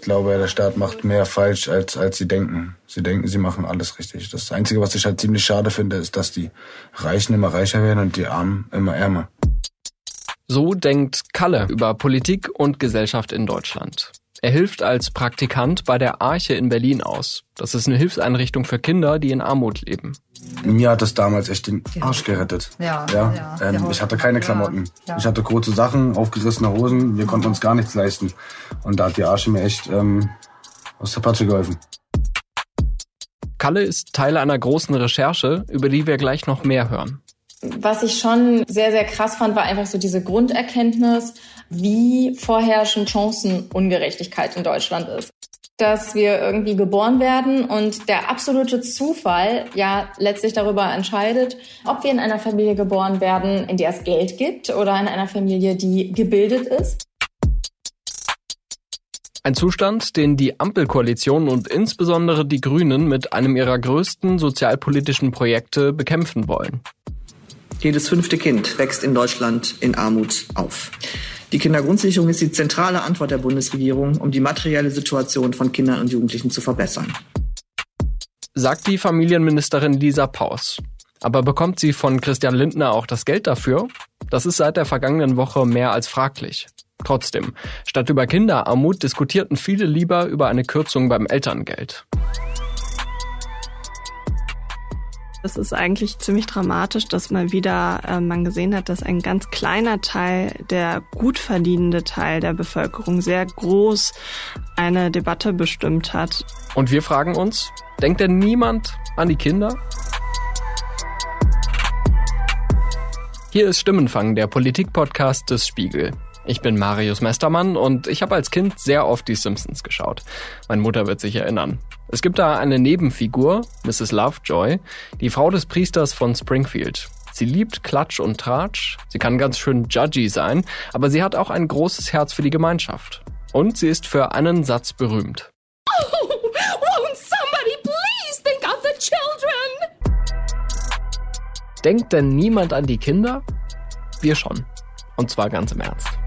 Ich glaube, der Staat macht mehr falsch, als, als sie denken. Sie denken, sie machen alles richtig. Das Einzige, was ich halt ziemlich schade finde, ist, dass die Reichen immer reicher werden und die Armen immer ärmer. So denkt Kalle über Politik und Gesellschaft in Deutschland. Er hilft als Praktikant bei der Arche in Berlin aus. Das ist eine Hilfseinrichtung für Kinder, die in Armut leben. Mir hat das damals echt den Arsch gerettet. Ja, ja. ja. Ähm, ich hatte keine Klamotten. Ja. Ich hatte kurze Sachen, aufgerissene Hosen. Wir konnten uns gar nichts leisten. Und da hat die Arche mir echt ähm, aus der Patsche geholfen. Kalle ist Teil einer großen Recherche, über die wir gleich noch mehr hören. Was ich schon sehr, sehr krass fand, war einfach so diese Grunderkenntnis, wie vorherrschend Chancenungerechtigkeit in Deutschland ist. Dass wir irgendwie geboren werden und der absolute Zufall ja letztlich darüber entscheidet, ob wir in einer Familie geboren werden, in der es Geld gibt oder in einer Familie, die gebildet ist. Ein Zustand, den die Ampelkoalition und insbesondere die Grünen mit einem ihrer größten sozialpolitischen Projekte bekämpfen wollen. Jedes fünfte Kind wächst in Deutschland in Armut auf. Die Kindergrundsicherung ist die zentrale Antwort der Bundesregierung, um die materielle Situation von Kindern und Jugendlichen zu verbessern. Sagt die Familienministerin Lisa Paus. Aber bekommt sie von Christian Lindner auch das Geld dafür? Das ist seit der vergangenen Woche mehr als fraglich. Trotzdem, statt über Kinderarmut diskutierten viele lieber über eine Kürzung beim Elterngeld. Es ist eigentlich ziemlich dramatisch, dass mal wieder äh, man gesehen hat, dass ein ganz kleiner Teil, der gut verdienende Teil der Bevölkerung sehr groß eine Debatte bestimmt hat. Und wir fragen uns, denkt denn niemand an die Kinder? Hier ist Stimmenfang, der Politik-Podcast des Spiegel. Ich bin Marius Mestermann und ich habe als Kind sehr oft die Simpsons geschaut. Meine Mutter wird sich erinnern. Es gibt da eine Nebenfigur, Mrs. Lovejoy, die Frau des Priesters von Springfield. Sie liebt Klatsch und Tratsch, sie kann ganz schön judgy sein, aber sie hat auch ein großes Herz für die Gemeinschaft. Und sie ist für einen Satz berühmt. Oh, won't somebody please think of the children? Denkt denn niemand an die Kinder? Wir schon. Und zwar ganz im Ernst.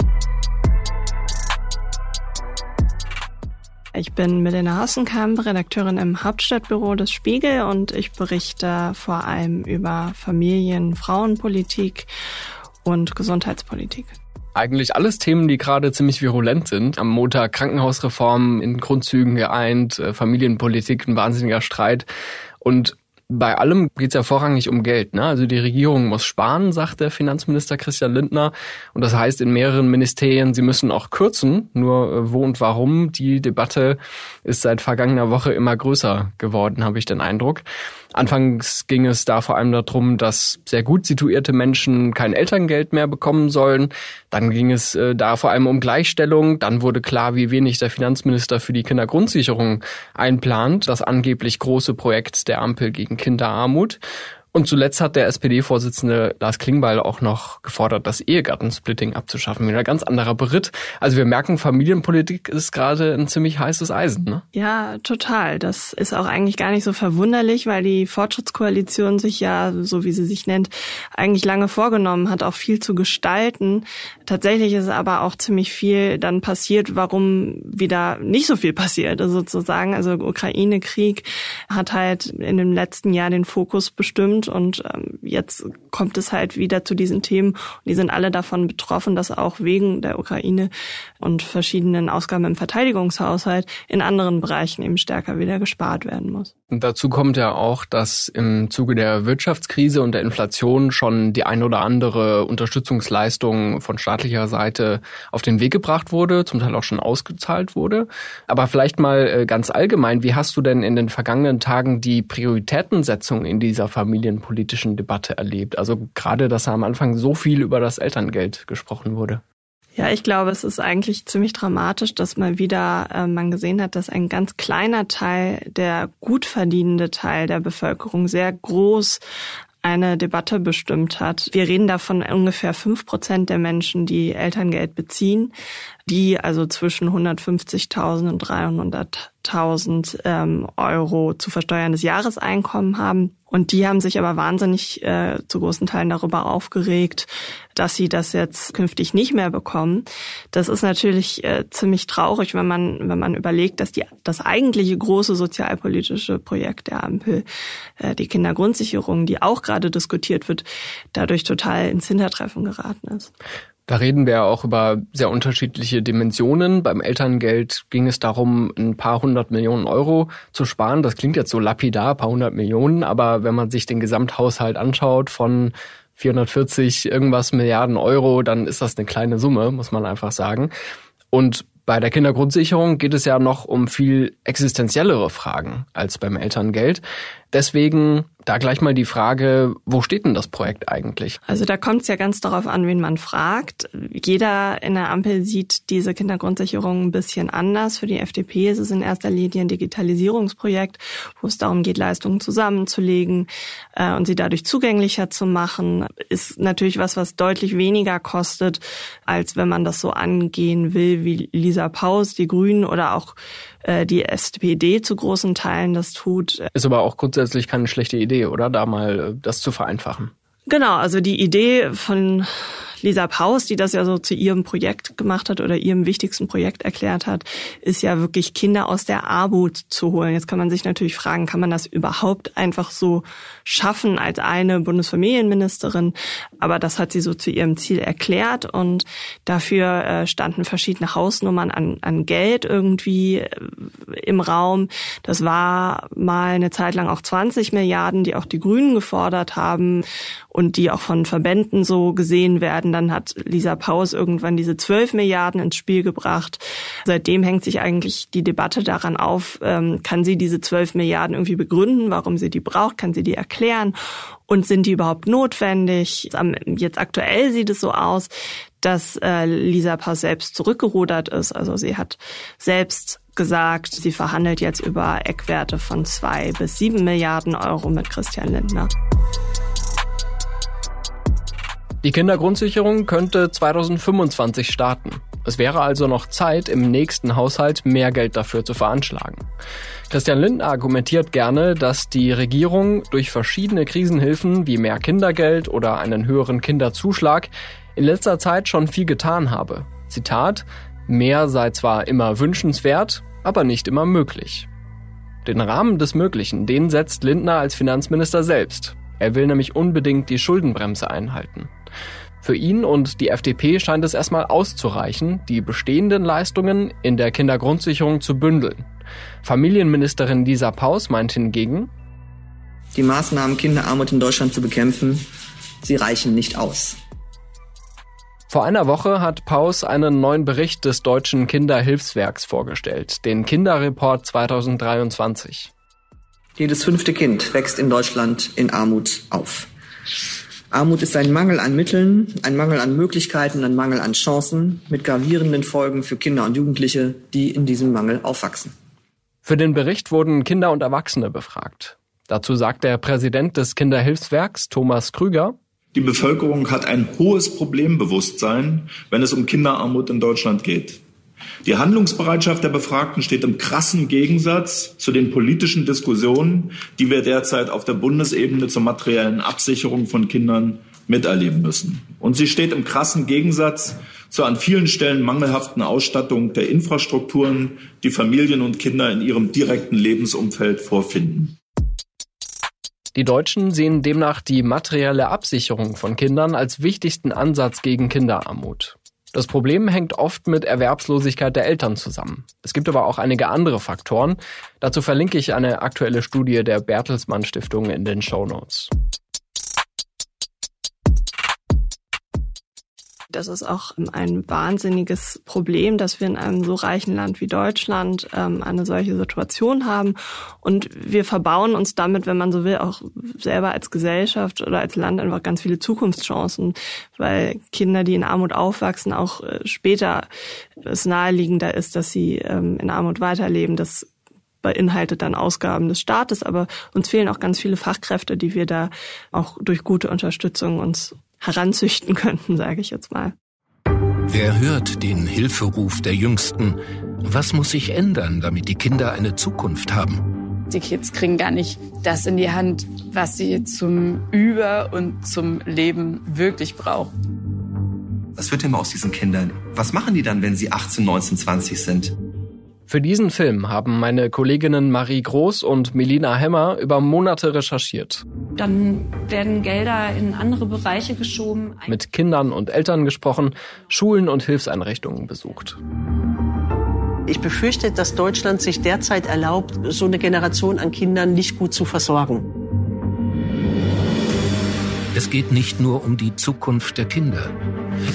Ich bin Melina Hassenkamp, Redakteurin im Hauptstadtbüro des Spiegel und ich berichte vor allem über Familien, Frauenpolitik und Gesundheitspolitik eigentlich alles Themen, die gerade ziemlich virulent sind. Am Montag Krankenhausreform in Grundzügen geeint, äh, Familienpolitik, ein wahnsinniger Streit. Und bei allem geht es ja vorrangig um Geld. Ne? Also die Regierung muss sparen, sagt der Finanzminister Christian Lindner. Und das heißt in mehreren Ministerien, sie müssen auch kürzen. Nur äh, wo und warum, die Debatte ist seit vergangener Woche immer größer geworden, habe ich den Eindruck. Anfangs ging es da vor allem darum, dass sehr gut situierte Menschen kein Elterngeld mehr bekommen sollen. Dann ging es äh, da vor allem um Gleichstellung. Dann wurde klar, wie wenig der Finanzminister für die Kindergrundsicherung einplant. Das angeblich große Projekt der Ampel gegen Kinderarmut. Und zuletzt hat der SPD-Vorsitzende Lars Klingbeil auch noch gefordert, das Ehegattensplitting abzuschaffen. Wieder ganz anderer Beritt. Also wir merken, Familienpolitik ist gerade ein ziemlich heißes Eisen. Ne? Ja, total. Das ist auch eigentlich gar nicht so verwunderlich, weil die Fortschrittskoalition sich ja, so wie sie sich nennt, eigentlich lange vorgenommen hat, auch viel zu gestalten. Tatsächlich ist aber auch ziemlich viel dann passiert, warum wieder nicht so viel passiert sozusagen. Also Ukraine-Krieg hat halt in dem letzten Jahr den Fokus bestimmt sind. Und ähm, jetzt kommt es halt wieder zu diesen Themen. Und die sind alle davon betroffen, dass auch wegen der Ukraine und verschiedenen Ausgaben im Verteidigungshaushalt in anderen Bereichen eben stärker wieder gespart werden muss. Und dazu kommt ja auch, dass im Zuge der Wirtschaftskrise und der Inflation schon die ein oder andere Unterstützungsleistung von staatlicher Seite auf den Weg gebracht wurde, zum Teil auch schon ausgezahlt wurde. Aber vielleicht mal äh, ganz allgemein, wie hast du denn in den vergangenen Tagen die Prioritätensetzung in dieser Familien familienpolitischen Debatte erlebt? Also gerade, dass am Anfang so viel über das Elterngeld gesprochen wurde. Ja, ich glaube, es ist eigentlich ziemlich dramatisch, dass mal wieder äh, man gesehen hat, dass ein ganz kleiner Teil, der gut verdienende Teil der Bevölkerung sehr groß eine Debatte bestimmt hat. Wir reden davon ungefähr fünf Prozent der Menschen, die Elterngeld beziehen, die also zwischen 150.000 und 300.000 ähm, Euro zu versteuerndes Jahreseinkommen haben. Und die haben sich aber wahnsinnig äh, zu großen Teilen darüber aufgeregt, dass sie das jetzt künftig nicht mehr bekommen. Das ist natürlich äh, ziemlich traurig, wenn man, wenn man überlegt, dass die, das eigentliche große sozialpolitische Projekt der Ampel, äh, die Kindergrundsicherung, die auch gerade diskutiert wird, dadurch total ins Hintertreffen geraten ist. Da reden wir ja auch über sehr unterschiedliche Dimensionen. Beim Elterngeld ging es darum, ein paar hundert Millionen Euro zu sparen. Das klingt jetzt so lapidar, ein paar hundert Millionen, aber wenn man sich den Gesamthaushalt anschaut von 440 irgendwas Milliarden Euro, dann ist das eine kleine Summe, muss man einfach sagen. Und bei der Kindergrundsicherung geht es ja noch um viel existenziellere Fragen als beim Elterngeld. Deswegen da gleich mal die Frage, wo steht denn das Projekt eigentlich? Also da kommt es ja ganz darauf an, wen man fragt. Jeder in der Ampel sieht diese Kindergrundsicherung ein bisschen anders. Für die FDP ist es in erster Linie ein Digitalisierungsprojekt, wo es darum geht, Leistungen zusammenzulegen äh, und sie dadurch zugänglicher zu machen. Ist natürlich was, was deutlich weniger kostet, als wenn man das so angehen will, wie Lisa Paus, die Grünen oder auch äh, die SPD zu großen Teilen das tut. Ist aber auch grundsätzlich keine schlechte Idee, oder? Da mal äh, das zu vereinfachen. Genau, also die Idee von Lisa Paus, die das ja so zu ihrem Projekt gemacht hat oder ihrem wichtigsten Projekt erklärt hat, ist ja wirklich Kinder aus der Armut zu holen. Jetzt kann man sich natürlich fragen, kann man das überhaupt einfach so schaffen als eine Bundesfamilienministerin? Aber das hat sie so zu ihrem Ziel erklärt und dafür äh, standen verschiedene Hausnummern an, an Geld irgendwie äh, im Raum. Das war mal eine Zeit lang auch 20 Milliarden, die auch die Grünen gefordert haben und die auch von Verbänden so gesehen werden. Dann hat Lisa Paus irgendwann diese 12 Milliarden ins Spiel gebracht. Seitdem hängt sich eigentlich die Debatte daran auf, ähm, kann sie diese 12 Milliarden irgendwie begründen, warum sie die braucht, kann sie die erklären und sind die überhaupt notwendig? Jetzt aktuell sieht es so aus, dass äh, Lisa Paus selbst zurückgerudert ist. Also sie hat selbst gesagt, sie verhandelt jetzt über Eckwerte von zwei bis sieben Milliarden Euro mit Christian Lindner. Die Kindergrundsicherung könnte 2025 starten. Es wäre also noch Zeit, im nächsten Haushalt mehr Geld dafür zu veranschlagen. Christian Lindner argumentiert gerne, dass die Regierung durch verschiedene Krisenhilfen wie mehr Kindergeld oder einen höheren Kinderzuschlag in letzter Zeit schon viel getan habe. Zitat, mehr sei zwar immer wünschenswert, aber nicht immer möglich. Den Rahmen des Möglichen, den setzt Lindner als Finanzminister selbst. Er will nämlich unbedingt die Schuldenbremse einhalten. Für ihn und die FDP scheint es erstmal auszureichen, die bestehenden Leistungen in der Kindergrundsicherung zu bündeln. Familienministerin Lisa Paus meint hingegen, die Maßnahmen, Kinderarmut in Deutschland zu bekämpfen, sie reichen nicht aus. Vor einer Woche hat Paus einen neuen Bericht des Deutschen Kinderhilfswerks vorgestellt, den Kinderreport 2023. Jedes fünfte Kind wächst in Deutschland in Armut auf. Armut ist ein Mangel an Mitteln, ein Mangel an Möglichkeiten, ein Mangel an Chancen mit gravierenden Folgen für Kinder und Jugendliche, die in diesem Mangel aufwachsen. Für den Bericht wurden Kinder und Erwachsene befragt. Dazu sagt der Präsident des Kinderhilfswerks, Thomas Krüger, die Bevölkerung hat ein hohes Problembewusstsein, wenn es um Kinderarmut in Deutschland geht. Die Handlungsbereitschaft der Befragten steht im krassen Gegensatz zu den politischen Diskussionen, die wir derzeit auf der Bundesebene zur materiellen Absicherung von Kindern miterleben müssen. Und sie steht im krassen Gegensatz zur an vielen Stellen mangelhaften Ausstattung der Infrastrukturen, die Familien und Kinder in ihrem direkten Lebensumfeld vorfinden. Die Deutschen sehen demnach die materielle Absicherung von Kindern als wichtigsten Ansatz gegen Kinderarmut. Das Problem hängt oft mit Erwerbslosigkeit der Eltern zusammen. Es gibt aber auch einige andere Faktoren. Dazu verlinke ich eine aktuelle Studie der Bertelsmann Stiftung in den Show Notes. Das ist auch ein wahnsinniges Problem, dass wir in einem so reichen Land wie Deutschland ähm, eine solche Situation haben. Und wir verbauen uns damit, wenn man so will, auch selber als Gesellschaft oder als Land einfach ganz viele Zukunftschancen, weil Kinder, die in Armut aufwachsen, auch äh, später es naheliegender ist, dass sie ähm, in Armut weiterleben. Das beinhaltet dann Ausgaben des Staates, aber uns fehlen auch ganz viele Fachkräfte, die wir da auch durch gute Unterstützung uns heranzüchten könnten, sage ich jetzt mal. Wer hört den Hilferuf der Jüngsten? Was muss sich ändern, damit die Kinder eine Zukunft haben? Die Kids kriegen gar nicht das in die Hand, was sie zum Über- und zum Leben wirklich brauchen. Was wird denn aus diesen Kindern? Was machen die dann, wenn sie 18, 19, 20 sind? Für diesen Film haben meine Kolleginnen Marie Groß und Melina Hemmer über Monate recherchiert. Dann werden Gelder in andere Bereiche geschoben. Mit Kindern und Eltern gesprochen, Schulen und Hilfseinrichtungen besucht. Ich befürchte, dass Deutschland sich derzeit erlaubt, so eine Generation an Kindern nicht gut zu versorgen. Es geht nicht nur um die Zukunft der Kinder.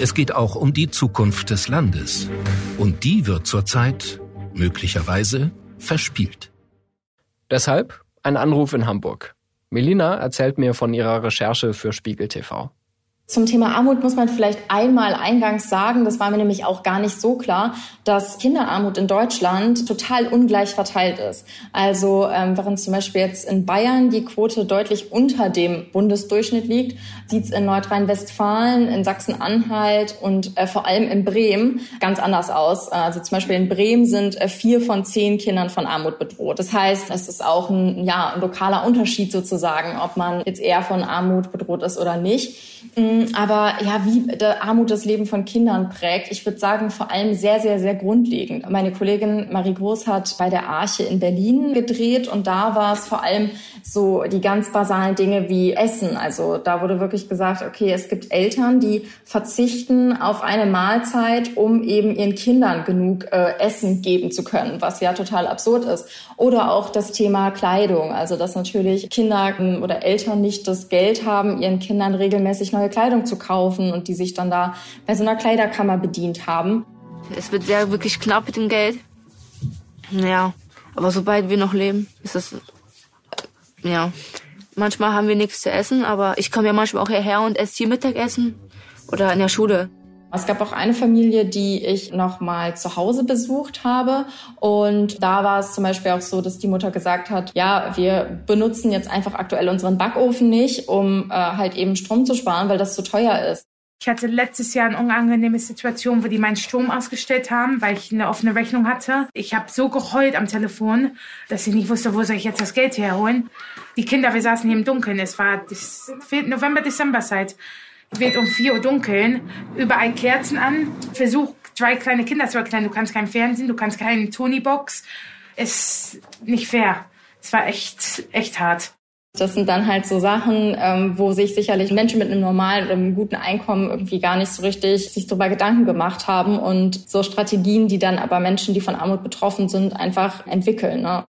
Es geht auch um die Zukunft des Landes. Und die wird zurzeit möglicherweise verspielt. Deshalb ein Anruf in Hamburg. Melina erzählt mir von ihrer Recherche für Spiegel TV. Zum Thema Armut muss man vielleicht einmal eingangs sagen, das war mir nämlich auch gar nicht so klar, dass Kinderarmut in Deutschland total ungleich verteilt ist. Also ähm, während zum Beispiel jetzt in Bayern die Quote deutlich unter dem Bundesdurchschnitt liegt, sieht es in Nordrhein-Westfalen, in Sachsen-Anhalt und äh, vor allem in Bremen ganz anders aus. Also zum Beispiel in Bremen sind äh, vier von zehn Kindern von Armut bedroht. Das heißt, es ist auch ein, ja, ein lokaler Unterschied sozusagen, ob man jetzt eher von Armut bedroht ist oder nicht. Mm, aber ja, wie Armut das Leben von Kindern prägt, ich würde sagen, vor allem sehr, sehr, sehr grundlegend. Meine Kollegin Marie Groß hat bei der Arche in Berlin gedreht und da war es vor allem so die ganz basalen Dinge wie Essen. Also da wurde wirklich gesagt, okay, es gibt Eltern, die verzichten auf eine Mahlzeit, um eben ihren Kindern genug äh, Essen geben zu können, was ja total absurd ist. Oder auch das Thema Kleidung. Also dass natürlich Kinder ähm, oder Eltern nicht das Geld haben, ihren Kindern regelmäßig neue Kleidung zu kaufen und die sich dann da bei so einer Kleiderkammer bedient haben. Es wird sehr wirklich knapp mit dem Geld. Ja, aber sobald wir noch leben, ist das ja. Manchmal haben wir nichts zu essen, aber ich komme ja manchmal auch hierher und esse hier Mittagessen oder in der Schule. Es gab auch eine Familie, die ich noch mal zu Hause besucht habe. Und da war es zum Beispiel auch so, dass die Mutter gesagt hat, ja, wir benutzen jetzt einfach aktuell unseren Backofen nicht, um äh, halt eben Strom zu sparen, weil das zu teuer ist. Ich hatte letztes Jahr eine unangenehme Situation, wo die meinen Strom ausgestellt haben, weil ich eine offene Rechnung hatte. Ich habe so geheult am Telefon, dass ich nicht wusste, wo soll ich jetzt das Geld herholen. Die Kinder, wir saßen hier im Dunkeln. Es war November, Dezemberzeit. Wird um 4 Uhr dunkeln. Überall Kerzen an. Versuch, drei kleine Kinder zu erklären. Du kannst kein Fernsehen, du kannst keine Tony-Box. Ist nicht fair. Es war echt, echt hart. Das sind dann halt so Sachen, ähm, wo sich sicherlich Menschen mit einem normalen einem guten Einkommen irgendwie gar nicht so richtig sich darüber Gedanken gemacht haben und so Strategien, die dann aber Menschen, die von Armut betroffen sind, einfach entwickeln. Ne?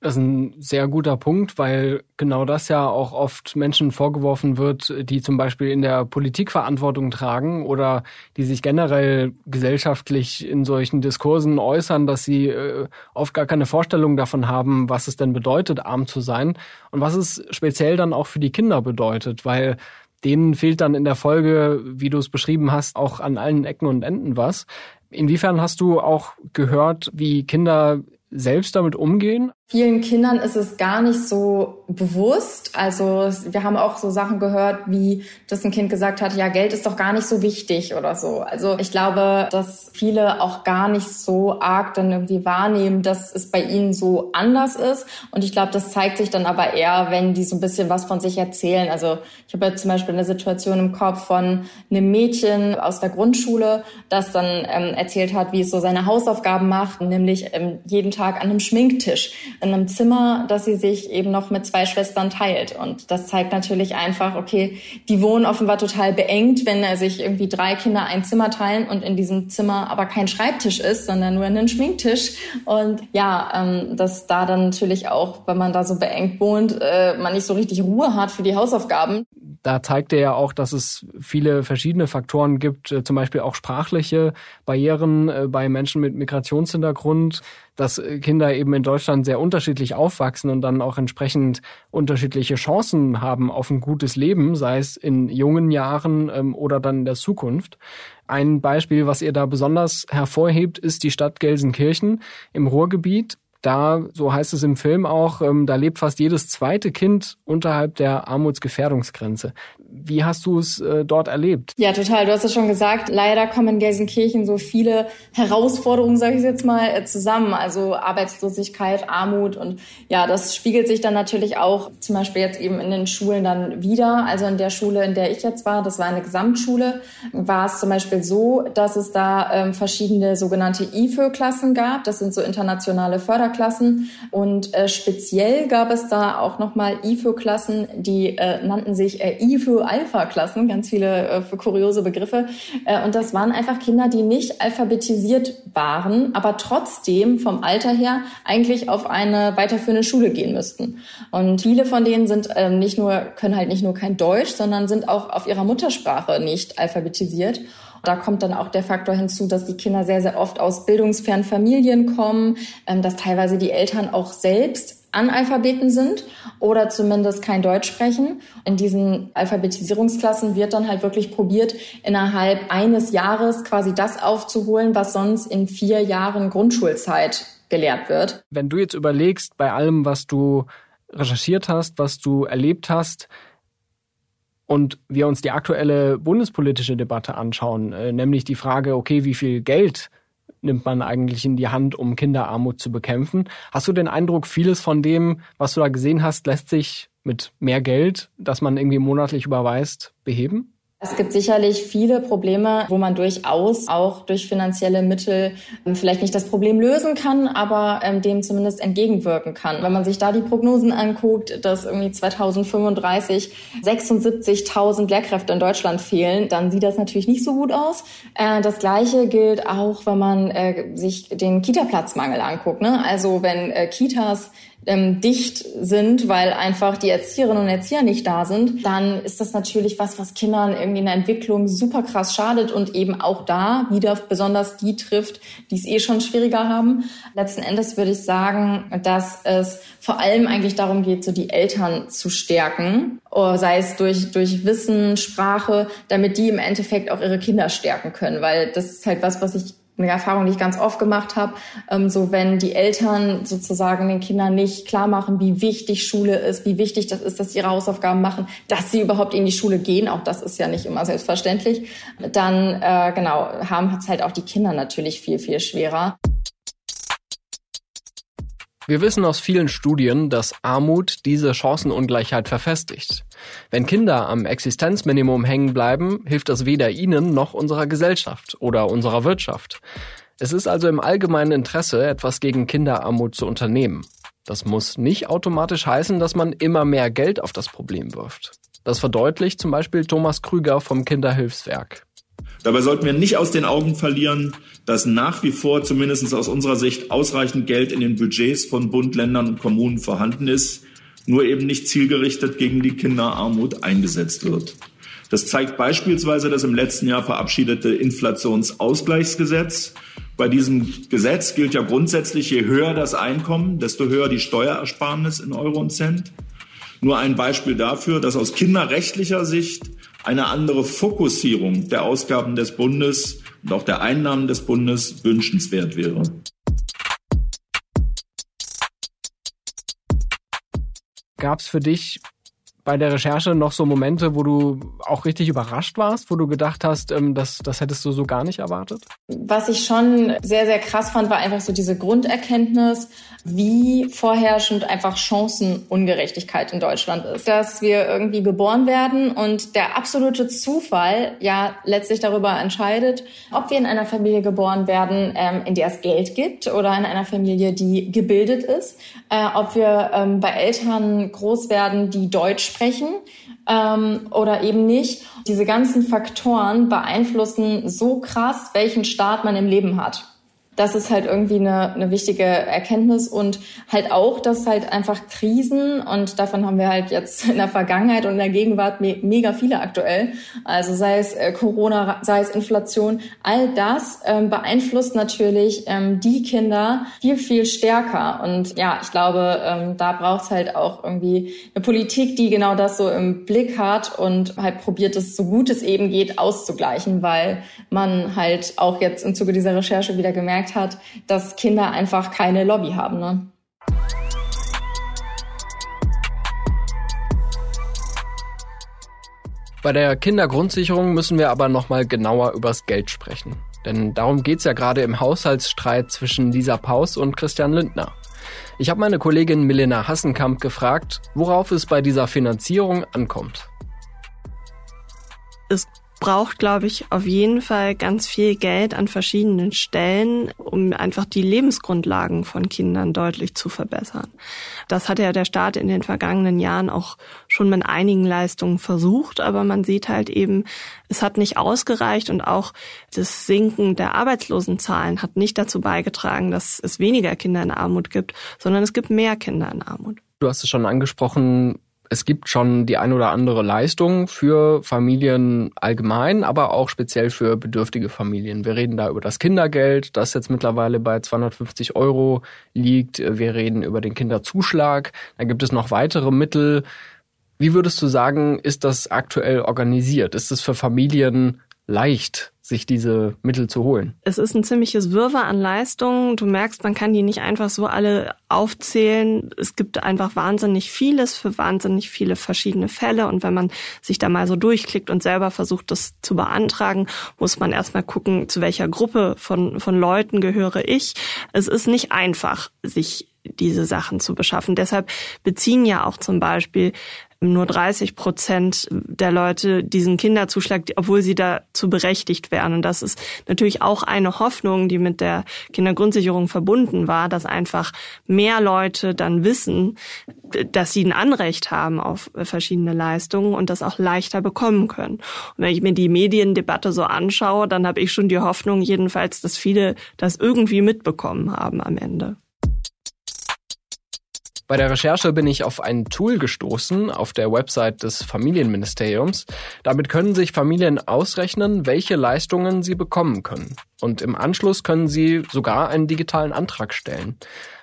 Das ist ein sehr guter Punkt, weil genau das ja auch oft Menschen vorgeworfen wird, die zum Beispiel in der Politik Verantwortung tragen oder die sich generell gesellschaftlich in solchen Diskursen äußern, dass sie äh, oft gar keine Vorstellung davon haben, was es denn bedeutet, arm zu sein und was es speziell dann auch für die Kinder bedeutet, weil denen fehlt dann in der Folge, wie du es beschrieben hast, auch an allen Ecken und Enden was. Inwiefern hast du auch gehört, wie Kinder selbst damit umgehen? Vielen Kindern ist es gar nicht so bewusst. Also wir haben auch so Sachen gehört, wie dass ein Kind gesagt hat, ja, Geld ist doch gar nicht so wichtig oder so. Also ich glaube, dass viele auch gar nicht so arg dann irgendwie wahrnehmen, dass es bei ihnen so anders ist. Und ich glaube, das zeigt sich dann aber eher, wenn die so ein bisschen was von sich erzählen. Also ich habe jetzt zum Beispiel eine Situation im Kopf von einem Mädchen aus der Grundschule, das dann ähm, erzählt hat, wie es so seine Hausaufgaben macht, nämlich ähm, jeden Tag an einem Schminktisch in einem Zimmer, das sie sich eben noch mit zwei Schwestern teilt. Und das zeigt natürlich einfach, okay, die wohnen offenbar total beengt, wenn er sich irgendwie drei Kinder ein Zimmer teilen und in diesem Zimmer aber kein Schreibtisch ist, sondern nur einen Schminktisch. Und ja, ähm, dass da dann natürlich auch, wenn man da so beengt wohnt, äh, man nicht so richtig Ruhe hat für die Hausaufgaben. Da zeigt er ja auch, dass es viele verschiedene Faktoren gibt, äh, zum Beispiel auch sprachliche Barrieren äh, bei Menschen mit Migrationshintergrund dass äh, Kinder eben in Deutschland sehr unterschiedlich aufwachsen und dann auch entsprechend unterschiedliche Chancen haben auf ein gutes Leben, sei es in jungen Jahren ähm, oder dann in der Zukunft. Ein Beispiel, was ihr da besonders hervorhebt, ist die Stadt Gelsenkirchen im Ruhrgebiet. Da, so heißt es im Film auch, ähm, da lebt fast jedes zweite Kind unterhalb der Armutsgefährdungsgrenze. Wie hast du es äh, dort erlebt? Ja, total. Du hast es schon gesagt. Leider kommen in Gelsenkirchen so viele Herausforderungen, sage ich jetzt mal, äh, zusammen. Also Arbeitslosigkeit, Armut und ja, das spiegelt sich dann natürlich auch zum Beispiel jetzt eben in den Schulen dann wieder. Also in der Schule, in der ich jetzt war, das war eine Gesamtschule, war es zum Beispiel so, dass es da ähm, verschiedene sogenannte IFÖ-Klassen gab. Das sind so internationale Förderklassen. Und äh, speziell gab es da auch nochmal IFÖ-Klassen, die äh, nannten sich äh, IFÖ Alpha-Klassen, ganz viele äh, kuriose Begriffe. Äh, und das waren einfach Kinder, die nicht alphabetisiert waren, aber trotzdem vom Alter her eigentlich auf eine weiterführende Schule gehen müssten. Und viele von denen sind ähm, nicht nur, können halt nicht nur kein Deutsch, sondern sind auch auf ihrer Muttersprache nicht alphabetisiert. Da kommt dann auch der Faktor hinzu, dass die Kinder sehr, sehr oft aus bildungsfernen Familien kommen, ähm, dass teilweise die Eltern auch selbst Analphabeten sind oder zumindest kein Deutsch sprechen. In diesen Alphabetisierungsklassen wird dann halt wirklich probiert, innerhalb eines Jahres quasi das aufzuholen, was sonst in vier Jahren Grundschulzeit gelehrt wird. Wenn du jetzt überlegst, bei allem, was du recherchiert hast, was du erlebt hast, und wir uns die aktuelle bundespolitische Debatte anschauen, äh, nämlich die Frage, okay, wie viel Geld nimmt man eigentlich in die Hand, um Kinderarmut zu bekämpfen. Hast du den Eindruck, vieles von dem, was du da gesehen hast, lässt sich mit mehr Geld, das man irgendwie monatlich überweist, beheben? Es gibt sicherlich viele Probleme, wo man durchaus auch durch finanzielle Mittel ähm, vielleicht nicht das Problem lösen kann, aber ähm, dem zumindest entgegenwirken kann. Wenn man sich da die Prognosen anguckt, dass irgendwie 2035 76.000 Lehrkräfte in Deutschland fehlen, dann sieht das natürlich nicht so gut aus. Äh, das Gleiche gilt auch, wenn man äh, sich den Kita-Platzmangel anguckt. Ne? Also wenn äh, Kitas ähm, dicht sind, weil einfach die Erzieherinnen und Erzieher nicht da sind, dann ist das natürlich was, was Kindern irgendwie in der Entwicklung super krass schadet und eben auch da wieder besonders die trifft, die es eh schon schwieriger haben. Letzten Endes würde ich sagen, dass es vor allem eigentlich darum geht, so die Eltern zu stärken, oh, sei es durch, durch Wissen, Sprache, damit die im Endeffekt auch ihre Kinder stärken können, weil das ist halt was, was ich eine Erfahrung, die ich ganz oft gemacht habe, ähm, so wenn die Eltern sozusagen den Kindern nicht klar machen, wie wichtig Schule ist, wie wichtig das ist, dass sie ihre Hausaufgaben machen, dass sie überhaupt in die Schule gehen, auch das ist ja nicht immer selbstverständlich, dann äh, genau haben es halt auch die Kinder natürlich viel viel schwerer. Wir wissen aus vielen Studien, dass Armut diese Chancenungleichheit verfestigt. Wenn Kinder am Existenzminimum hängen bleiben, hilft das weder ihnen noch unserer Gesellschaft oder unserer Wirtschaft. Es ist also im allgemeinen Interesse, etwas gegen Kinderarmut zu unternehmen. Das muss nicht automatisch heißen, dass man immer mehr Geld auf das Problem wirft. Das verdeutlicht zum Beispiel Thomas Krüger vom Kinderhilfswerk. Dabei sollten wir nicht aus den Augen verlieren, dass nach wie vor zumindest aus unserer Sicht ausreichend Geld in den Budgets von Bund, Ländern und Kommunen vorhanden ist, nur eben nicht zielgerichtet gegen die Kinderarmut eingesetzt wird. Das zeigt beispielsweise das im letzten Jahr verabschiedete Inflationsausgleichsgesetz. Bei diesem Gesetz gilt ja grundsätzlich, je höher das Einkommen, desto höher die Steuerersparnis in Euro und Cent. Nur ein Beispiel dafür, dass aus kinderrechtlicher Sicht eine andere Fokussierung der Ausgaben des Bundes und auch der Einnahmen des Bundes wünschenswert wäre. Gab es für dich bei der Recherche noch so Momente, wo du auch richtig überrascht warst, wo du gedacht hast, ähm, das, das hättest du so gar nicht erwartet? Was ich schon sehr, sehr krass fand, war einfach so diese Grunderkenntnis, wie vorherrschend einfach Chancenungerechtigkeit in Deutschland ist. Dass wir irgendwie geboren werden und der absolute Zufall ja letztlich darüber entscheidet, ob wir in einer Familie geboren werden, ähm, in der es Geld gibt oder in einer Familie, die gebildet ist, äh, ob wir ähm, bei Eltern groß werden, die Deutsch sprechen ähm, oder eben nicht. Diese ganzen Faktoren beeinflussen so krass, welchen Start man im Leben hat das ist halt irgendwie eine, eine wichtige Erkenntnis und halt auch, dass halt einfach Krisen und davon haben wir halt jetzt in der Vergangenheit und in der Gegenwart me mega viele aktuell, also sei es äh, Corona, sei es Inflation, all das ähm, beeinflusst natürlich ähm, die Kinder viel, viel stärker. Und ja, ich glaube, ähm, da braucht es halt auch irgendwie eine Politik, die genau das so im Blick hat und halt probiert es so gut es eben geht auszugleichen, weil man halt auch jetzt im Zuge dieser Recherche wieder gemerkt gemerkt hat, dass Kinder einfach keine Lobby haben. Ne? Bei der Kindergrundsicherung müssen wir aber nochmal genauer übers Geld sprechen. Denn darum geht's ja gerade im Haushaltsstreit zwischen Lisa Paus und Christian Lindner. Ich habe meine Kollegin Milena Hassenkamp gefragt, worauf es bei dieser Finanzierung ankommt. Es braucht, glaube ich, auf jeden Fall ganz viel Geld an verschiedenen Stellen, um einfach die Lebensgrundlagen von Kindern deutlich zu verbessern. Das hat ja der Staat in den vergangenen Jahren auch schon mit einigen Leistungen versucht, aber man sieht halt eben, es hat nicht ausgereicht und auch das Sinken der Arbeitslosenzahlen hat nicht dazu beigetragen, dass es weniger Kinder in Armut gibt, sondern es gibt mehr Kinder in Armut. Du hast es schon angesprochen, es gibt schon die ein oder andere Leistung für Familien allgemein, aber auch speziell für bedürftige Familien. Wir reden da über das Kindergeld, das jetzt mittlerweile bei 250 Euro liegt. Wir reden über den Kinderzuschlag. Da gibt es noch weitere Mittel. Wie würdest du sagen, ist das aktuell organisiert? Ist es für Familien leicht, sich diese Mittel zu holen? Es ist ein ziemliches Wirrwarr an Leistungen. Du merkst, man kann die nicht einfach so alle aufzählen. Es gibt einfach wahnsinnig vieles für wahnsinnig viele verschiedene Fälle. Und wenn man sich da mal so durchklickt und selber versucht, das zu beantragen, muss man erstmal gucken, zu welcher Gruppe von, von Leuten gehöre ich. Es ist nicht einfach, sich diese Sachen zu beschaffen. Deshalb beziehen ja auch zum Beispiel nur 30 Prozent der Leute diesen Kinderzuschlag, obwohl sie dazu berechtigt wären. Und das ist natürlich auch eine Hoffnung, die mit der Kindergrundsicherung verbunden war, dass einfach mehr Leute dann wissen, dass sie ein Anrecht haben auf verschiedene Leistungen und das auch leichter bekommen können. Und wenn ich mir die Mediendebatte so anschaue, dann habe ich schon die Hoffnung jedenfalls, dass viele das irgendwie mitbekommen haben am Ende. Bei der Recherche bin ich auf ein Tool gestoßen auf der Website des Familienministeriums. Damit können sich Familien ausrechnen, welche Leistungen sie bekommen können. Und im Anschluss können sie sogar einen digitalen Antrag stellen.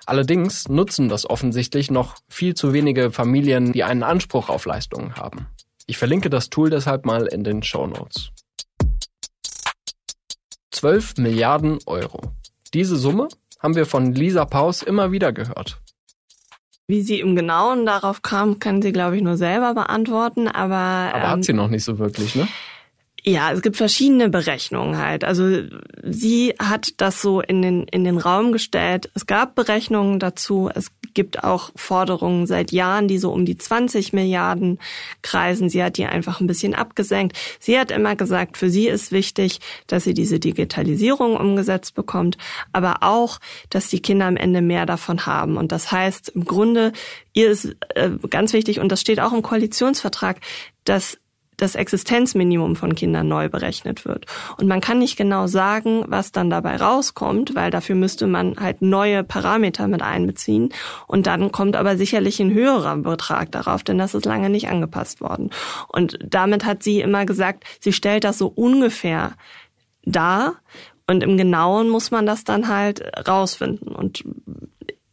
Allerdings nutzen das offensichtlich noch viel zu wenige Familien, die einen Anspruch auf Leistungen haben. Ich verlinke das Tool deshalb mal in den Show Notes. 12 Milliarden Euro. Diese Summe haben wir von Lisa Paus immer wieder gehört. Wie sie im Genauen darauf kam, kann sie, glaube ich, nur selber beantworten. Aber, aber ähm, hat sie noch nicht so wirklich, ne? Ja, es gibt verschiedene Berechnungen halt. Also sie hat das so in den, in den Raum gestellt. Es gab Berechnungen dazu. Es gibt auch Forderungen seit Jahren, die so um die 20 Milliarden kreisen. Sie hat die einfach ein bisschen abgesenkt. Sie hat immer gesagt, für sie ist wichtig, dass sie diese Digitalisierung umgesetzt bekommt, aber auch, dass die Kinder am Ende mehr davon haben. Und das heißt, im Grunde, ihr ist äh, ganz wichtig, und das steht auch im Koalitionsvertrag, dass das Existenzminimum von Kindern neu berechnet wird. Und man kann nicht genau sagen, was dann dabei rauskommt, weil dafür müsste man halt neue Parameter mit einbeziehen. Und dann kommt aber sicherlich ein höherer Betrag darauf, denn das ist lange nicht angepasst worden. Und damit hat sie immer gesagt, sie stellt das so ungefähr dar. Und im Genauen muss man das dann halt rausfinden. Und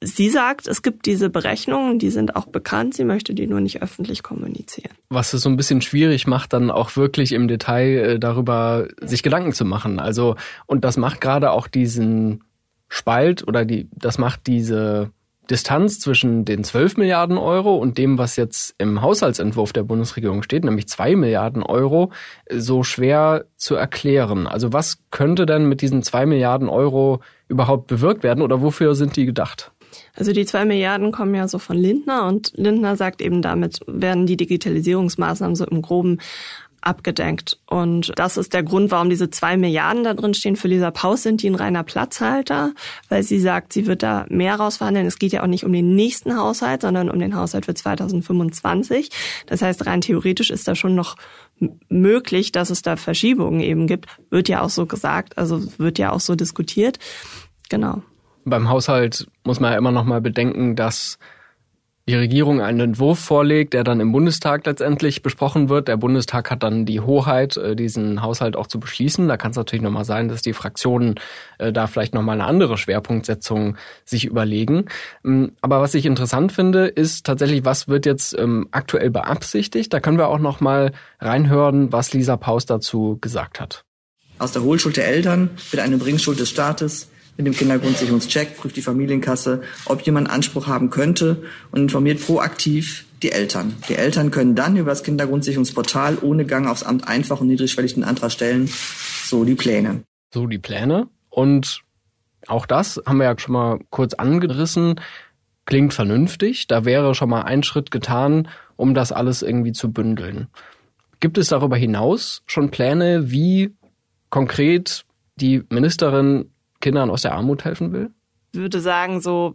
Sie sagt, es gibt diese Berechnungen, die sind auch bekannt, sie möchte die nur nicht öffentlich kommunizieren. Was es so ein bisschen schwierig macht, dann auch wirklich im Detail äh, darüber sich Gedanken zu machen. Also, und das macht gerade auch diesen Spalt oder die, das macht diese Distanz zwischen den 12 Milliarden Euro und dem, was jetzt im Haushaltsentwurf der Bundesregierung steht, nämlich 2 Milliarden Euro, so schwer zu erklären. Also was könnte denn mit diesen 2 Milliarden Euro überhaupt bewirkt werden oder wofür sind die gedacht? Also die zwei Milliarden kommen ja so von Lindner und Lindner sagt eben, damit werden die Digitalisierungsmaßnahmen so im Groben abgedenkt. Und das ist der Grund, warum diese zwei Milliarden da drin stehen. Für Lisa Paus sind die ein reiner Platzhalter, weil sie sagt, sie wird da mehr rausverhandeln. Es geht ja auch nicht um den nächsten Haushalt, sondern um den Haushalt für 2025. Das heißt, rein theoretisch ist da schon noch möglich, dass es da Verschiebungen eben gibt. Wird ja auch so gesagt, also wird ja auch so diskutiert. Genau. Beim Haushalt muss man ja immer noch mal bedenken, dass die Regierung einen Entwurf vorlegt, der dann im Bundestag letztendlich besprochen wird. Der Bundestag hat dann die Hoheit, äh, diesen Haushalt auch zu beschließen. Da kann es natürlich nochmal sein, dass die Fraktionen äh, da vielleicht nochmal eine andere Schwerpunktsetzung sich überlegen. Ähm, aber was ich interessant finde, ist tatsächlich, was wird jetzt ähm, aktuell beabsichtigt. Da können wir auch nochmal reinhören, was Lisa Paus dazu gesagt hat. Aus der Hohlschuld der Eltern wird eine Bringschuld des Staates mit dem Kindergrundsicherungscheck prüft die Familienkasse, ob jemand Anspruch haben könnte und informiert proaktiv die Eltern. Die Eltern können dann über das Kindergrundsicherungsportal ohne Gang aufs Amt einfach und niedrigschwellig den Antrag stellen. So die Pläne. So die Pläne. Und auch das haben wir ja schon mal kurz angerissen. Klingt vernünftig. Da wäre schon mal ein Schritt getan, um das alles irgendwie zu bündeln. Gibt es darüber hinaus schon Pläne, wie konkret die Ministerin Kindern aus der Armut helfen will? Ich würde sagen, so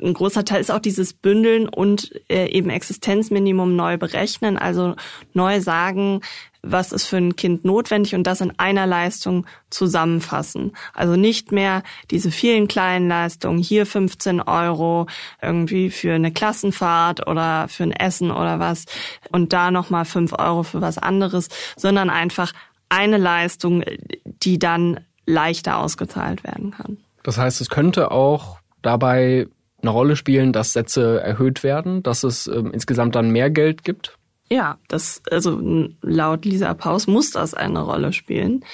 ein großer Teil ist auch dieses Bündeln und äh, eben Existenzminimum neu berechnen, also neu sagen, was ist für ein Kind notwendig und das in einer Leistung zusammenfassen. Also nicht mehr diese vielen kleinen Leistungen, hier 15 Euro irgendwie für eine Klassenfahrt oder für ein Essen oder was und da nochmal 5 Euro für was anderes, sondern einfach eine Leistung, die dann leichter ausgezahlt werden kann. Das heißt, es könnte auch dabei eine Rolle spielen, dass Sätze erhöht werden, dass es ähm, insgesamt dann mehr Geld gibt? Ja, das, also laut Lisa Paus muss das eine Rolle spielen.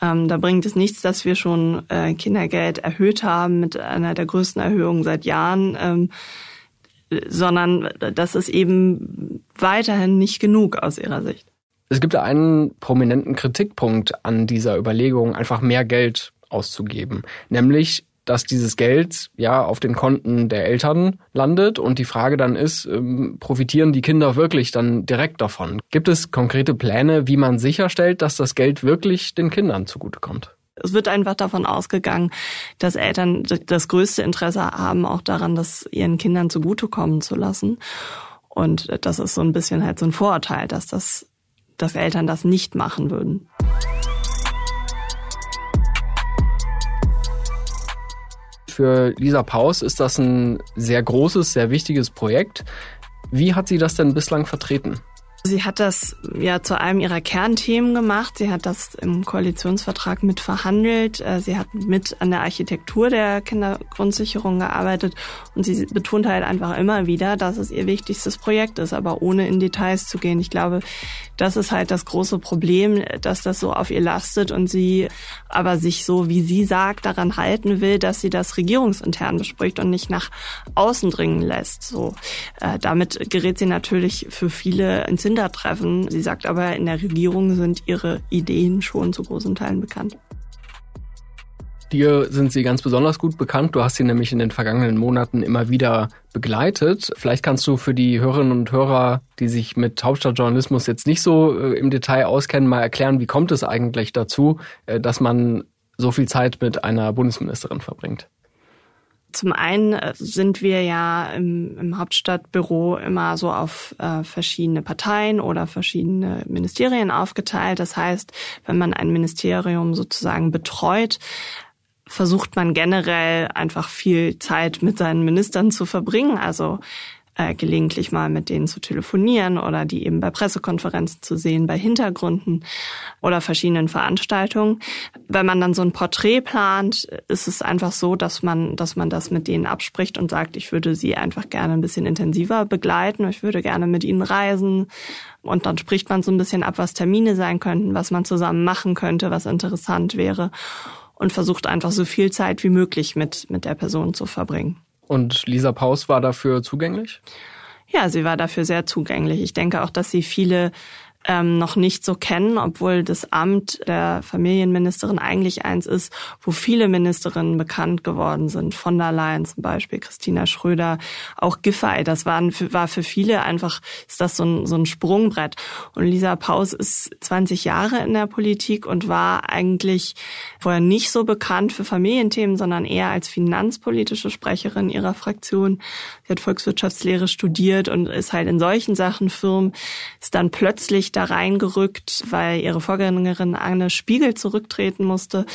Ähm, da bringt es nichts, dass wir schon äh, Kindergeld erhöht haben mit einer der größten Erhöhungen seit Jahren, ähm, sondern das ist eben weiterhin nicht genug aus ihrer Sicht. Es gibt einen prominenten Kritikpunkt an dieser Überlegung, einfach mehr Geld auszugeben, nämlich dass dieses Geld ja auf den Konten der Eltern landet und die Frage dann ist, ähm, profitieren die Kinder wirklich dann direkt davon? Gibt es konkrete Pläne, wie man sicherstellt, dass das Geld wirklich den Kindern zugutekommt? Es wird einfach davon ausgegangen, dass Eltern das größte Interesse haben, auch daran, das ihren Kindern zugutekommen zu lassen. Und das ist so ein bisschen halt so ein Vorurteil, dass das, dass Eltern das nicht machen würden. Für Lisa Paus ist das ein sehr großes, sehr wichtiges Projekt. Wie hat sie das denn bislang vertreten? Sie hat das ja zu einem ihrer Kernthemen gemacht. Sie hat das im Koalitionsvertrag mit verhandelt. Äh, sie hat mit an der Architektur der Kindergrundsicherung gearbeitet und sie betont halt einfach immer wieder, dass es ihr wichtigstes Projekt ist, aber ohne in Details zu gehen. Ich glaube, das ist halt das große Problem, dass das so auf ihr lastet und sie aber sich so, wie sie sagt, daran halten will, dass sie das regierungsintern bespricht und nicht nach außen dringen lässt. So, äh, damit gerät sie natürlich für viele ins Hintertreffen. Sie sagt aber, in der Regierung sind ihre Ideen schon zu großen Teilen bekannt. Dir sind sie ganz besonders gut bekannt. Du hast sie nämlich in den vergangenen Monaten immer wieder begleitet. Vielleicht kannst du für die Hörerinnen und Hörer, die sich mit Hauptstadtjournalismus jetzt nicht so äh, im Detail auskennen, mal erklären, wie kommt es eigentlich dazu, äh, dass man so viel Zeit mit einer Bundesministerin verbringt? Zum einen äh, sind wir ja im, im Hauptstadtbüro immer so auf äh, verschiedene Parteien oder verschiedene Ministerien aufgeteilt. Das heißt, wenn man ein Ministerium sozusagen betreut, versucht man generell einfach viel Zeit mit seinen Ministern zu verbringen. Also äh, gelegentlich mal mit denen zu telefonieren oder die eben bei Pressekonferenzen zu sehen, bei Hintergründen oder verschiedenen Veranstaltungen. Wenn man dann so ein Porträt plant, ist es einfach so, dass man, dass man das mit denen abspricht und sagt, ich würde sie einfach gerne ein bisschen intensiver begleiten, ich würde gerne mit ihnen reisen. Und dann spricht man so ein bisschen ab, was Termine sein könnten, was man zusammen machen könnte, was interessant wäre und versucht einfach so viel Zeit wie möglich mit, mit der Person zu verbringen. Und Lisa Paus war dafür zugänglich? Ja, sie war dafür sehr zugänglich. Ich denke auch, dass sie viele ähm, noch nicht so kennen, obwohl das Amt der Familienministerin eigentlich eins ist, wo viele Ministerinnen bekannt geworden sind. Von der Leyen zum Beispiel, Christina Schröder, auch Giffey. Das waren war für viele einfach, ist das so ein, so ein Sprungbrett. Und Lisa Paus ist 20 Jahre in der Politik und war eigentlich vorher nicht so bekannt für Familienthemen, sondern eher als finanzpolitische Sprecherin ihrer Fraktion. Sie hat Volkswirtschaftslehre studiert und ist halt in solchen Sachen firm, ist dann plötzlich da reingerückt, weil ihre Vorgängerin Anne Spiegel zurücktreten musste.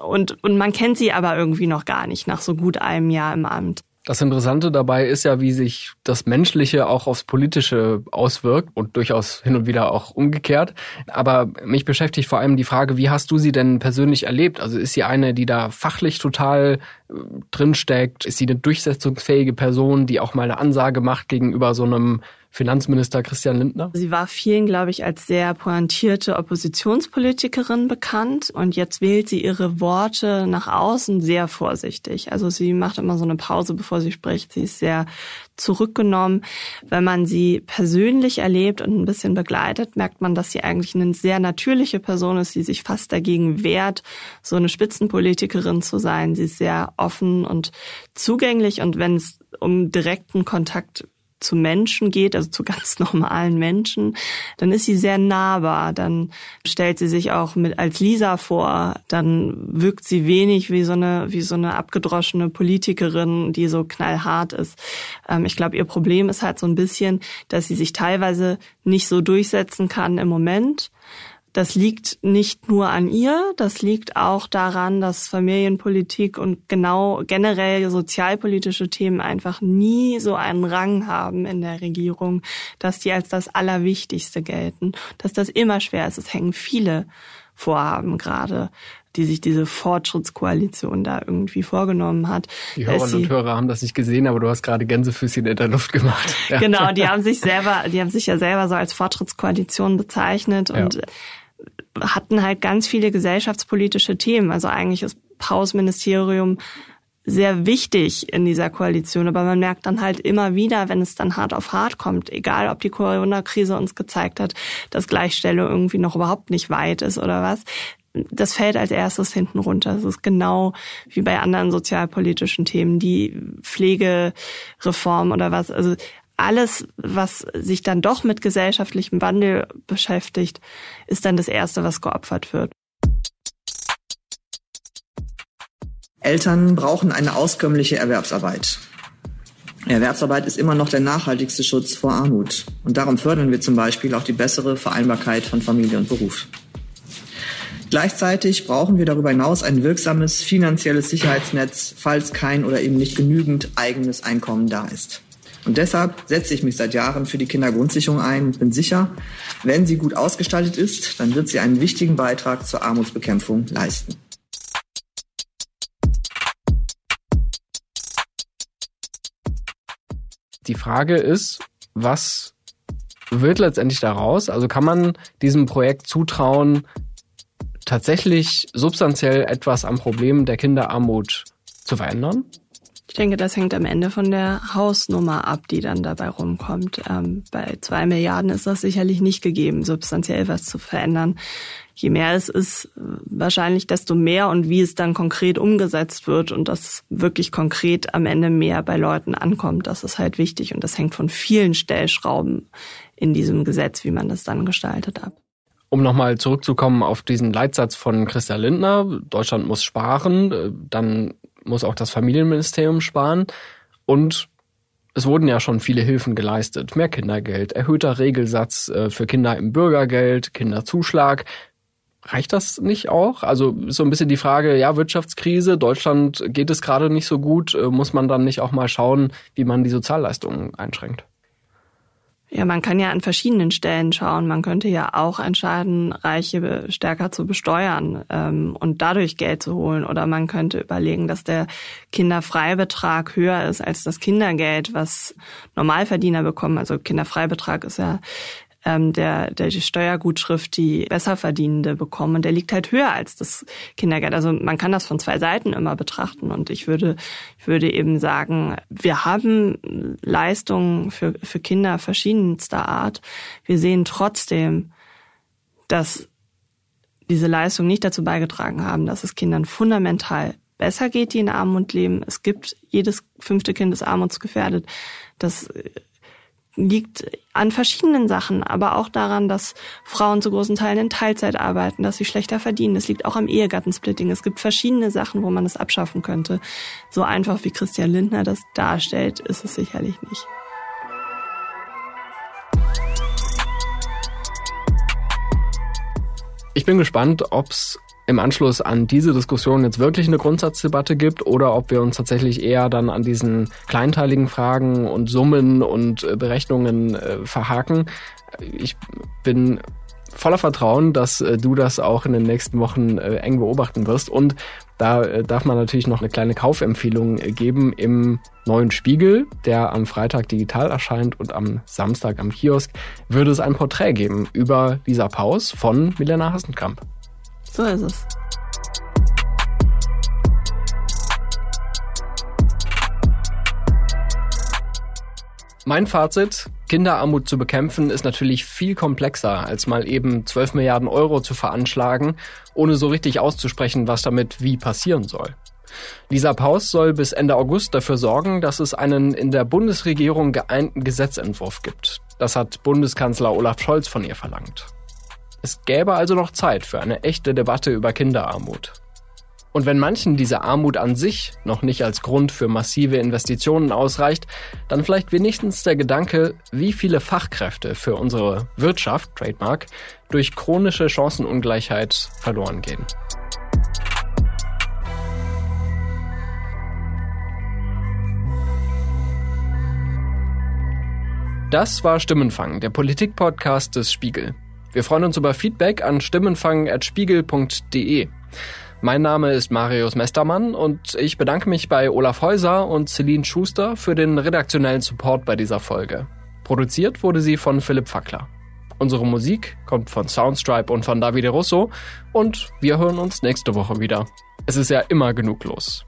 Und, und man kennt sie aber irgendwie noch gar nicht nach so gut einem Jahr im Amt. Das Interessante dabei ist ja, wie sich das Menschliche auch aufs Politische auswirkt und durchaus hin und wieder auch umgekehrt. Aber mich beschäftigt vor allem die Frage, wie hast du sie denn persönlich erlebt? Also ist sie eine, die da fachlich total äh, drinsteckt? Ist sie eine durchsetzungsfähige Person, die auch mal eine Ansage macht gegenüber so einem Finanzminister Christian Lindner? Sie war vielen, glaube ich, als sehr pointierte Oppositionspolitikerin bekannt und jetzt wählt sie ihre Worte nach außen sehr vorsichtig. Also sie macht immer so eine Pause, bevor sie spricht. Sie ist sehr zurückgenommen. Wenn man sie persönlich erlebt und ein bisschen begleitet, merkt man, dass sie eigentlich eine sehr natürliche Person ist, die sich fast dagegen wehrt, so eine Spitzenpolitikerin zu sein. Sie ist sehr offen und zugänglich und wenn es um direkten Kontakt zu Menschen geht, also zu ganz normalen Menschen, dann ist sie sehr nahbar. Dann stellt sie sich auch mit als Lisa vor. Dann wirkt sie wenig wie so eine wie so eine abgedroschene Politikerin, die so knallhart ist. Ähm, ich glaube, ihr Problem ist halt so ein bisschen, dass sie sich teilweise nicht so durchsetzen kann im Moment das liegt nicht nur an ihr, das liegt auch daran, dass Familienpolitik und genau generell sozialpolitische Themen einfach nie so einen Rang haben in der Regierung, dass die als das Allerwichtigste gelten, dass das immer schwer ist. Es hängen viele Vorhaben gerade die sich diese Fortschrittskoalition da irgendwie vorgenommen hat. Die Hörerinnen und Hörer haben das nicht gesehen, aber du hast gerade Gänsefüßchen in der Luft gemacht. Ja. Genau, die haben sich selber, die haben sich ja selber so als Fortschrittskoalition bezeichnet und ja hatten halt ganz viele gesellschaftspolitische Themen. Also eigentlich ist Paus Ministerium sehr wichtig in dieser Koalition, aber man merkt dann halt immer wieder, wenn es dann hart auf hart kommt, egal ob die Corona-Krise uns gezeigt hat, dass Gleichstellung irgendwie noch überhaupt nicht weit ist oder was, das fällt als erstes hinten runter. Das ist genau wie bei anderen sozialpolitischen Themen, die Pflegereform oder was. Also alles, was sich dann doch mit gesellschaftlichem Wandel beschäftigt, ist dann das Erste, was geopfert wird. Eltern brauchen eine auskömmliche Erwerbsarbeit. Erwerbsarbeit ist immer noch der nachhaltigste Schutz vor Armut. Und darum fördern wir zum Beispiel auch die bessere Vereinbarkeit von Familie und Beruf. Gleichzeitig brauchen wir darüber hinaus ein wirksames finanzielles Sicherheitsnetz, falls kein oder eben nicht genügend eigenes Einkommen da ist. Und deshalb setze ich mich seit Jahren für die Kindergrundsicherung ein und bin sicher, wenn sie gut ausgestaltet ist, dann wird sie einen wichtigen Beitrag zur Armutsbekämpfung leisten. Die Frage ist, was wird letztendlich daraus? Also kann man diesem Projekt zutrauen, tatsächlich substanziell etwas am Problem der Kinderarmut zu verändern? Ich denke, das hängt am Ende von der Hausnummer ab, die dann dabei rumkommt. Ähm, bei zwei Milliarden ist das sicherlich nicht gegeben, substanziell was zu verändern. Je mehr es ist, wahrscheinlich desto mehr und wie es dann konkret umgesetzt wird und das wirklich konkret am Ende mehr bei Leuten ankommt, das ist halt wichtig und das hängt von vielen Stellschrauben in diesem Gesetz, wie man das dann gestaltet, ab. Um nochmal zurückzukommen auf diesen Leitsatz von Christa Lindner, Deutschland muss sparen, äh, dann muss auch das Familienministerium sparen. Und es wurden ja schon viele Hilfen geleistet. Mehr Kindergeld, erhöhter Regelsatz äh, für Kinder im Bürgergeld, Kinderzuschlag. Reicht das nicht auch? Also so ein bisschen die Frage, ja, Wirtschaftskrise, Deutschland geht es gerade nicht so gut, äh, muss man dann nicht auch mal schauen, wie man die Sozialleistungen einschränkt? Ja, man kann ja an verschiedenen Stellen schauen. Man könnte ja auch entscheiden, Reiche stärker zu besteuern ähm, und dadurch Geld zu holen. Oder man könnte überlegen, dass der Kinderfreibetrag höher ist als das Kindergeld, was Normalverdiener bekommen. Also Kinderfreibetrag ist ja ähm, der, der Steuergutschrift die Besserverdienende bekommen. Und der liegt halt höher als das Kindergeld. Also man kann das von zwei Seiten immer betrachten. Und ich würde, ich würde eben sagen, wir haben Leistungen für, für Kinder verschiedenster Art. Wir sehen trotzdem, dass diese Leistungen nicht dazu beigetragen haben, dass es Kindern fundamental besser geht, die in Armut leben. Es gibt jedes fünfte Kind ist armutsgefährdet. Das liegt an verschiedenen Sachen, aber auch daran, dass Frauen zu großen Teilen in Teilzeit arbeiten, dass sie schlechter verdienen. Es liegt auch am Ehegattensplitting. Es gibt verschiedene Sachen, wo man es abschaffen könnte. So einfach wie Christian Lindner das darstellt, ist es sicherlich nicht. Ich bin gespannt, ob es im Anschluss an diese Diskussion jetzt wirklich eine Grundsatzdebatte gibt oder ob wir uns tatsächlich eher dann an diesen kleinteiligen Fragen und Summen und äh, Berechnungen äh, verhaken. Ich bin voller Vertrauen, dass äh, du das auch in den nächsten Wochen eng beobachten wirst und Da darf man natürlich noch eine kleine Kaufempfehlung geben im neuen Spiegel, der am Freitag digital erscheint und am Samstag am Kiosk, würde es ein Porträt geben über Lisa Paus von Milena Hassenkamp. So ist es. Mein Fazit, Kinderarmut zu bekämpfen ist natürlich viel komplexer, als mal eben 12 Milliarden Euro zu veranschlagen, ohne so richtig auszusprechen, was damit wie passieren soll. Lisa Paus soll bis Ende August dafür sorgen, dass es einen in der Bundesregierung geeinten Gesetzentwurf gibt. Das hat Bundeskanzler Olaf Scholz von ihr verlangt. Es gäbe also noch Zeit für eine echte Debatte über Kinderarmut. Und wenn manchen diese Armut an sich noch nicht als Grund für massive Investitionen ausreicht, dann vielleicht wenigstens der Gedanke, wie viele Fachkräfte für unsere Wirtschaft, Trademark, durch chronische Chancenungleichheit verloren gehen. Das war Stimmenfang, der Politikpodcast des Spiegel. Wir freuen uns über Feedback an stimmenfang.spiegel.de. Mein Name ist Marius Mestermann und ich bedanke mich bei Olaf Häuser und Celine Schuster für den redaktionellen Support bei dieser Folge. Produziert wurde sie von Philipp Fackler. Unsere Musik kommt von Soundstripe und von Davide Russo und wir hören uns nächste Woche wieder. Es ist ja immer genug los.